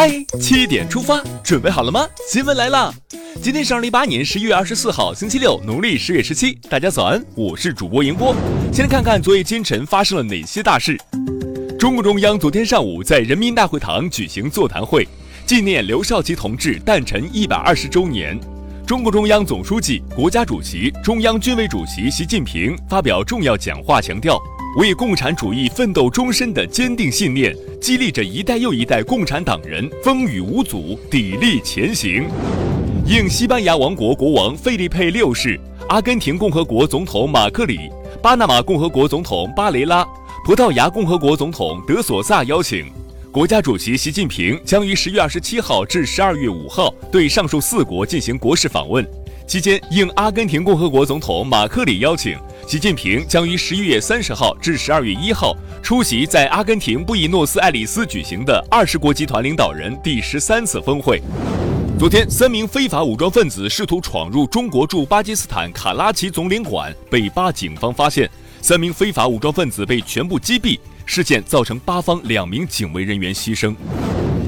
嗨，七点出发，准备好了吗？新闻来了，今天是二零一八年十一月二十四号，星期六，农历十月十七。大家早安，我是主播迎波。先来看看昨夜今晨发生了哪些大事。中共中央昨天上午在人民大会堂举行座谈会，纪念刘少奇同志诞辰一百二十周年。中共中央总书记、国家主席、中央军委主席习近平发表重要讲话，强调。为共产主义奋斗终身的坚定信念，激励着一代又一代共产党人风雨无阻、砥砺前行。应西班牙王国国王费利佩六世、阿根廷共和国总统马克里、巴拿马共和国总统巴雷拉、葡萄牙共和国总统德索萨邀请，国家主席习近平将于十月二十七号至十二月五号对上述四国进行国事访问。期间，应阿根廷共和国总统马克里邀请，习近平将于十一月三十号至十二月一号出席在阿根廷布宜诺斯艾利斯举行的二十国集团领导人第十三次峰会。昨天，三名非法武装分子试图闯入中国驻巴基斯坦卡拉奇总领馆，被巴警方发现，三名非法武装分子被全部击毙。事件造成巴方两名警卫人员牺牲。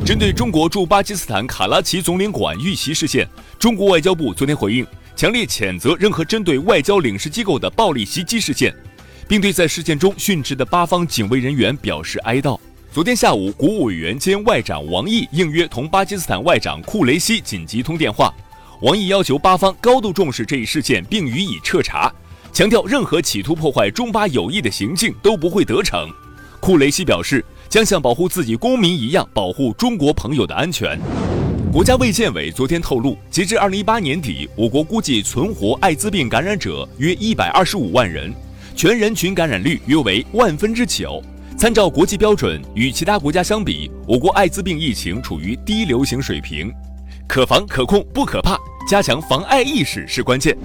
针对中国驻巴基斯坦卡拉奇总领馆遇袭事件，中国外交部昨天回应，强烈谴责任何针对外交领事机构的暴力袭击事件，并对在事件中殉职的巴方警卫人员表示哀悼。昨天下午，国务委员兼外长王毅应约同巴基斯坦外长库雷西紧急通电话。王毅要求巴方高度重视这一事件，并予以彻查，强调任何企图破坏中巴友谊的行径都不会得逞。库雷西表示。将像保护自己公民一样保护中国朋友的安全。国家卫健委昨天透露，截至二零一八年底，我国估计存活艾滋病感染者约一百二十五万人，全人群感染率约为万分之九。参照国际标准，与其他国家相比，我国艾滋病疫情处于低流行水平，可防可控不可怕，加强防艾意识是关键。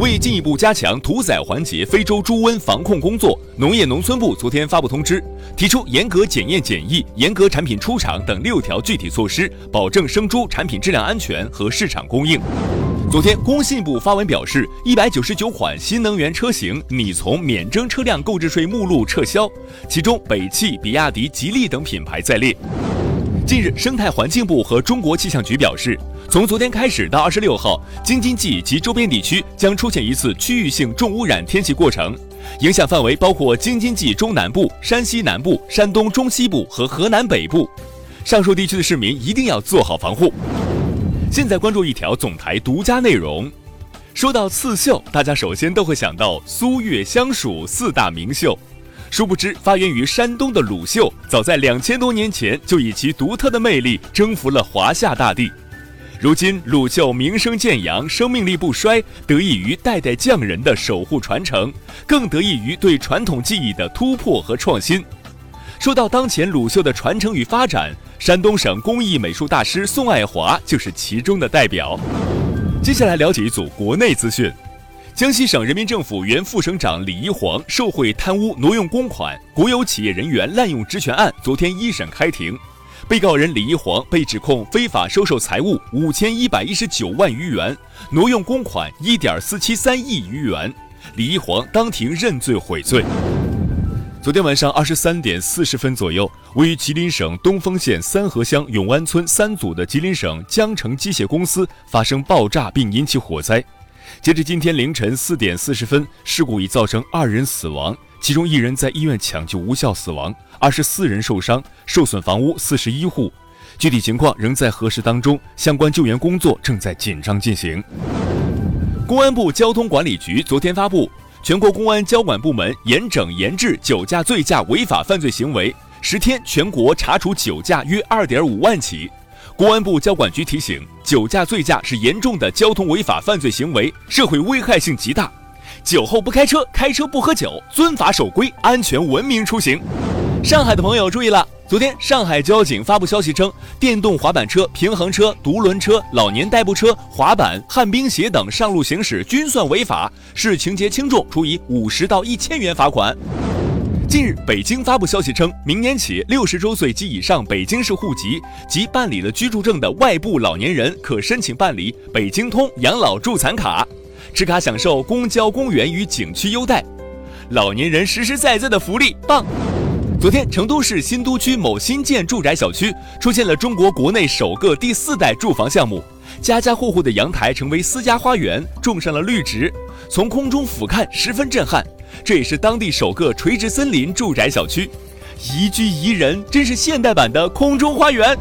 为进一步加强屠宰环节非洲猪瘟防控工作，农业农村部昨天发布通知，提出严格检验检疫、严格产品出厂等六条具体措施，保证生猪产品质量安全和市场供应。昨天，工信部发文表示，一百九十九款新能源车型拟从免征车辆购置税目录撤销，其中北汽、比亚迪、吉利等品牌在列。近日，生态环境部和中国气象局表示，从昨天开始到二十六号，京津冀及周边地区将出现一次区域性重污染天气过程，影响范围包括京津冀中南部、山西南部、山东中西部和河南北部。上述地区的市民一定要做好防护。现在关注一条总台独家内容。说到刺绣，大家首先都会想到苏越湘蜀四大名绣。殊不知，发源于山东的鲁绣，早在两千多年前就以其独特的魅力征服了华夏大地。如今，鲁绣名声渐扬，生命力不衰，得益于代代匠人的守护传承，更得益于对传统技艺的突破和创新。说到当前鲁绣的传承与发展，山东省工艺美术大师宋爱华就是其中的代表。接下来了解一组国内资讯。江西省人民政府原副省长李一煌受贿贪污挪用公款、国有企业人员滥用职权案昨天一审开庭，被告人李一煌被指控非法收受财物五千一百一十九万余元，挪用公款一点四七三亿余元。李一煌当庭认罪悔罪。昨天晚上二十三点四十分左右，位于吉林省东丰县三河乡永安村三组的吉林省江城机械公司发生爆炸并引起火灾。截至今天凌晨四点四十分，事故已造成二人死亡，其中一人在医院抢救无效死亡，二十四人受伤，受损房屋四十一户，具体情况仍在核实当中，相关救援工作正在紧张进行。公安部交通管理局昨天发布，全国公安交管部门严整严治酒驾醉驾违法犯罪行为，十天全国查处酒驾约二点五万起。公安部交管局提醒：酒驾、醉驾是严重的交通违法犯罪行为，社会危害性极大。酒后不开车，开车不喝酒，遵法守规，安全文明出行。上海的朋友注意了，昨天上海交警发布消息称，电动滑板车、平衡车、独轮车、老年代步车、滑板、旱冰鞋等上路行驶均算违法，视情节轻重，处以五十到一千元罚款。近日，北京发布消息称，明年起，六十周岁及以上北京市户籍及办理了居住证的外部老年人可申请办理北京通养老助残卡，持卡享受公交、公园与景区优待，老年人实实在在的福利，棒！昨天，成都市新都区某新建住宅小区出现了中国国内首个第四代住房项目，家家户户的阳台成为私家花园，种上了绿植，从空中俯瞰十分震撼。这也是当地首个垂直森林住宅小区，宜居宜人，真是现代版的空中花园。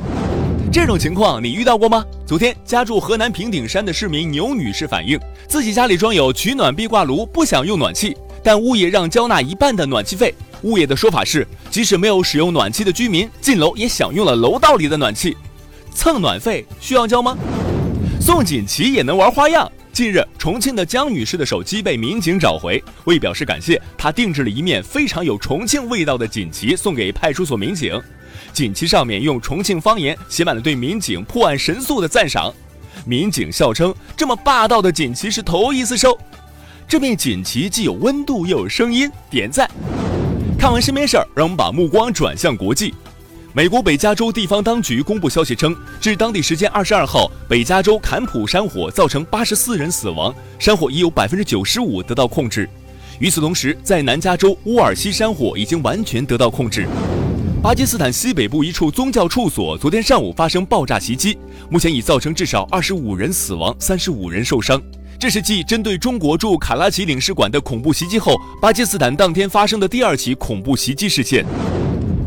这种情况你遇到过吗？昨天，家住河南平顶山的市民牛女士反映，自己家里装有取暖壁挂炉，不想用暖气，但物业让交纳一半的暖气费。物业的说法是，即使没有使用暖气的居民进楼也享用了楼道里的暖气，蹭暖费需要交吗？送锦旗也能玩花样。近日，重庆的江女士的手机被民警找回，为表示感谢，她定制了一面非常有重庆味道的锦旗送给派出所民警。锦旗上面用重庆方言写满了对民警破案神速的赞赏。民警笑称，这么霸道的锦旗是头一次收。这面锦旗既有温度又有声音，点赞。看完身边事儿，让我们把目光转向国际。美国北加州地方当局公布消息称，至当地时间二十二号，北加州坎普山火造成八十四人死亡，山火已有百分之九十五得到控制。与此同时，在南加州乌尔西山火已经完全得到控制。巴基斯坦西北部一处宗教处所昨天上午发生爆炸袭击，目前已造成至少二十五人死亡，三十五人受伤。这是继针对中国驻卡拉奇领事馆的恐怖袭击后，巴基斯坦当天发生的第二起恐怖袭击事件。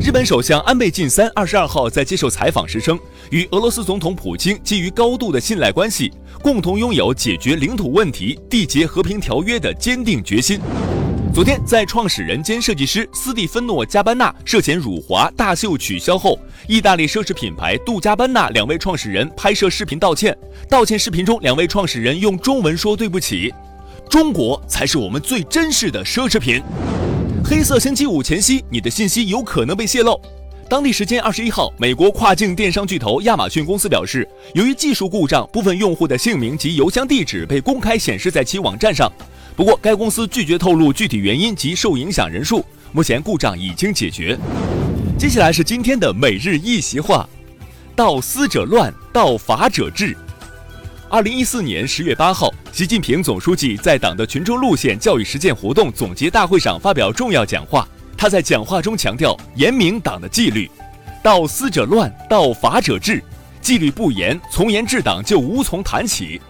日本首相安倍晋三二十二号在接受采访时称，与俄罗斯总统普京基于高度的信赖关系，共同拥有解决领土问题、缔结和平条约的坚定决心。昨天，在创始人兼设计师斯蒂芬诺·加班纳涉嫌辱华大秀取消后，意大利奢侈品牌杜加班纳两位创始人拍摄视频道歉。道歉视频中，两位创始人用中文说：“对不起，中国才是我们最珍视的奢侈品。”黑色星期五前夕，你的信息有可能被泄露。当地时间二十一号，美国跨境电商巨头亚马逊公司表示，由于技术故障，部分用户的姓名及邮箱地址被公开显示在其网站上。不过，该公司拒绝透露具体原因及受影响人数。目前故障已经解决。接下来是今天的每日一席话：道思者乱，道法者治。二零一四年十月八号，习近平总书记在党的群众路线教育实践活动总结大会上发表重要讲话。他在讲话中强调，严明党的纪律，道思者乱，道法者治。纪律不严，从严治党就无从谈起。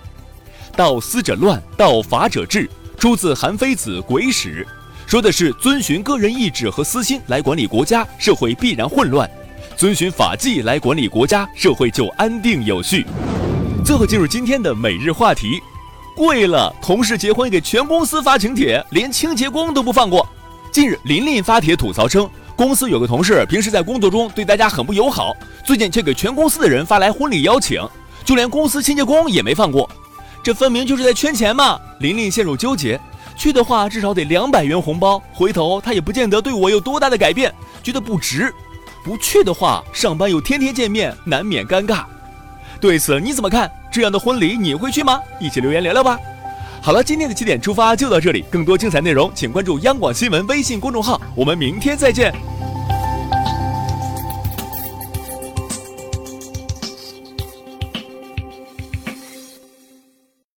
道思者乱，道法者治。出自《韩非子·鬼史》，说的是遵循个人意志和私心来管理国家，社会必然混乱；遵循法纪来管理国家，社会就安定有序。最后进入今天的每日话题：贵了，同事结婚给全公司发请帖，连清洁工都不放过。近日，琳琳发帖吐槽称，公司有个同事平时在工作中对大家很不友好，最近却给全公司的人发来婚礼邀请，就连公司清洁工也没放过。这分明就是在圈钱嘛！琳琳陷入纠结，去的话至少得两百元红包，回头他也不见得对我有多大的改变，觉得不值；不去的话，上班又天天见面，难免尴尬。对此你怎么看？这样的婚礼你会去吗？一起留言聊聊吧。好了，今天的起点出发就到这里，更多精彩内容请关注央广新闻微信公众号，我们明天再见。